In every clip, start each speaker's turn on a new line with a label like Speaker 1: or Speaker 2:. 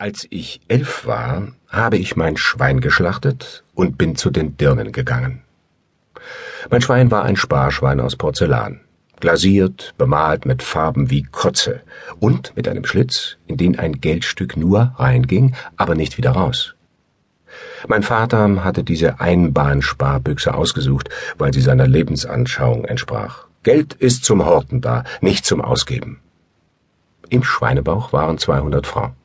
Speaker 1: Als ich elf war, habe ich mein Schwein geschlachtet und bin zu den Dirnen gegangen. Mein Schwein war ein Sparschwein aus Porzellan, glasiert, bemalt mit Farben wie Kotze und mit einem Schlitz, in den ein Geldstück nur reinging, aber nicht wieder raus. Mein Vater hatte diese Einbahnsparbüchse ausgesucht, weil sie seiner Lebensanschauung entsprach. Geld ist zum Horten da, nicht zum Ausgeben. Im Schweinebauch waren 200 Francs.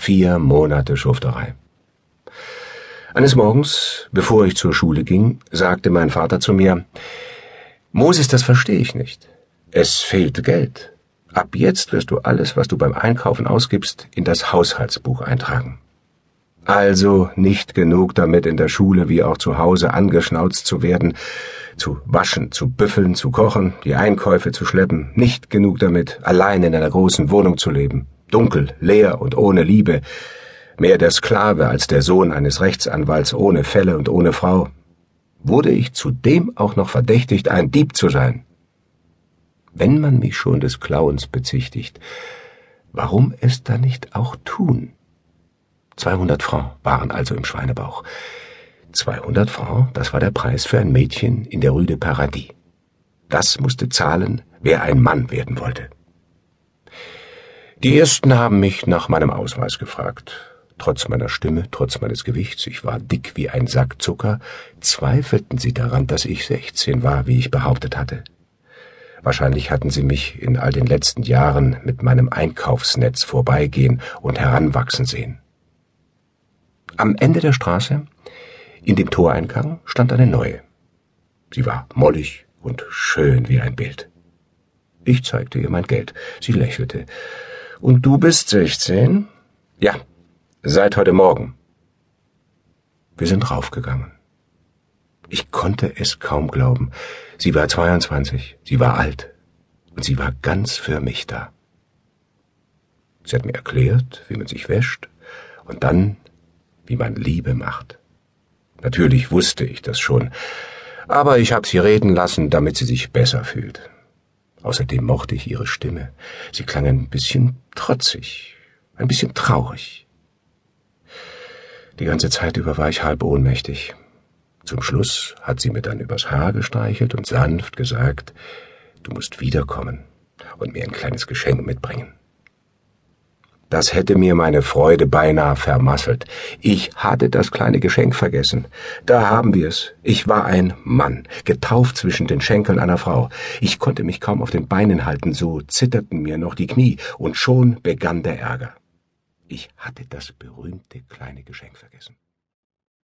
Speaker 1: Vier Monate Schufterei. Eines Morgens, bevor ich zur Schule ging, sagte mein Vater zu mir, Moses, das verstehe ich nicht. Es fehlt Geld. Ab jetzt wirst du alles, was du beim Einkaufen ausgibst, in das Haushaltsbuch eintragen. Also nicht genug damit in der Schule wie auch zu Hause angeschnauzt zu werden, zu waschen, zu büffeln, zu kochen, die Einkäufe zu schleppen, nicht genug damit, allein in einer großen Wohnung zu leben, dunkel, leer und ohne Liebe, mehr der Sklave als der Sohn eines Rechtsanwalts ohne Fälle und ohne Frau, wurde ich zudem auch noch verdächtigt, ein Dieb zu sein. Wenn man mich schon des Klauens bezichtigt, warum es dann nicht auch tun? 200 Francs waren also im Schweinebauch. 200 Francs, das war der Preis für ein Mädchen in der Rue de Paradis. Das musste zahlen, wer ein Mann werden wollte. Die ersten haben mich nach meinem Ausweis gefragt. Trotz meiner Stimme, trotz meines Gewichts, ich war dick wie ein Sack Zucker, zweifelten sie daran, dass ich sechzehn war, wie ich behauptet hatte. Wahrscheinlich hatten sie mich in all den letzten Jahren mit meinem Einkaufsnetz vorbeigehen und heranwachsen sehen. Am Ende der Straße, in dem Toreingang, stand eine neue. Sie war mollig und schön wie ein Bild. Ich zeigte ihr mein Geld. Sie lächelte. Und du bist 16? Ja, seit heute Morgen. Wir sind raufgegangen. Ich konnte es kaum glauben. Sie war 22, sie war alt und sie war ganz für mich da. Sie hat mir erklärt, wie man sich wäscht und dann, wie man Liebe macht. Natürlich wusste ich das schon, aber ich habe sie reden lassen, damit sie sich besser fühlt. Außerdem mochte ich ihre Stimme. Sie klang ein bisschen trotzig, ein bisschen traurig. Die ganze Zeit über war ich halb ohnmächtig. Zum Schluss hat sie mir dann übers Haar gestreichelt und sanft gesagt, du musst wiederkommen und mir ein kleines Geschenk mitbringen. Das hätte mir meine Freude beinahe vermasselt. Ich hatte das kleine Geschenk vergessen. Da haben wir es. Ich war ein Mann, getauft zwischen den Schenkeln einer Frau. Ich konnte mich kaum auf den Beinen halten, so zitterten mir noch die Knie, und schon begann der Ärger. Ich hatte das berühmte kleine Geschenk vergessen.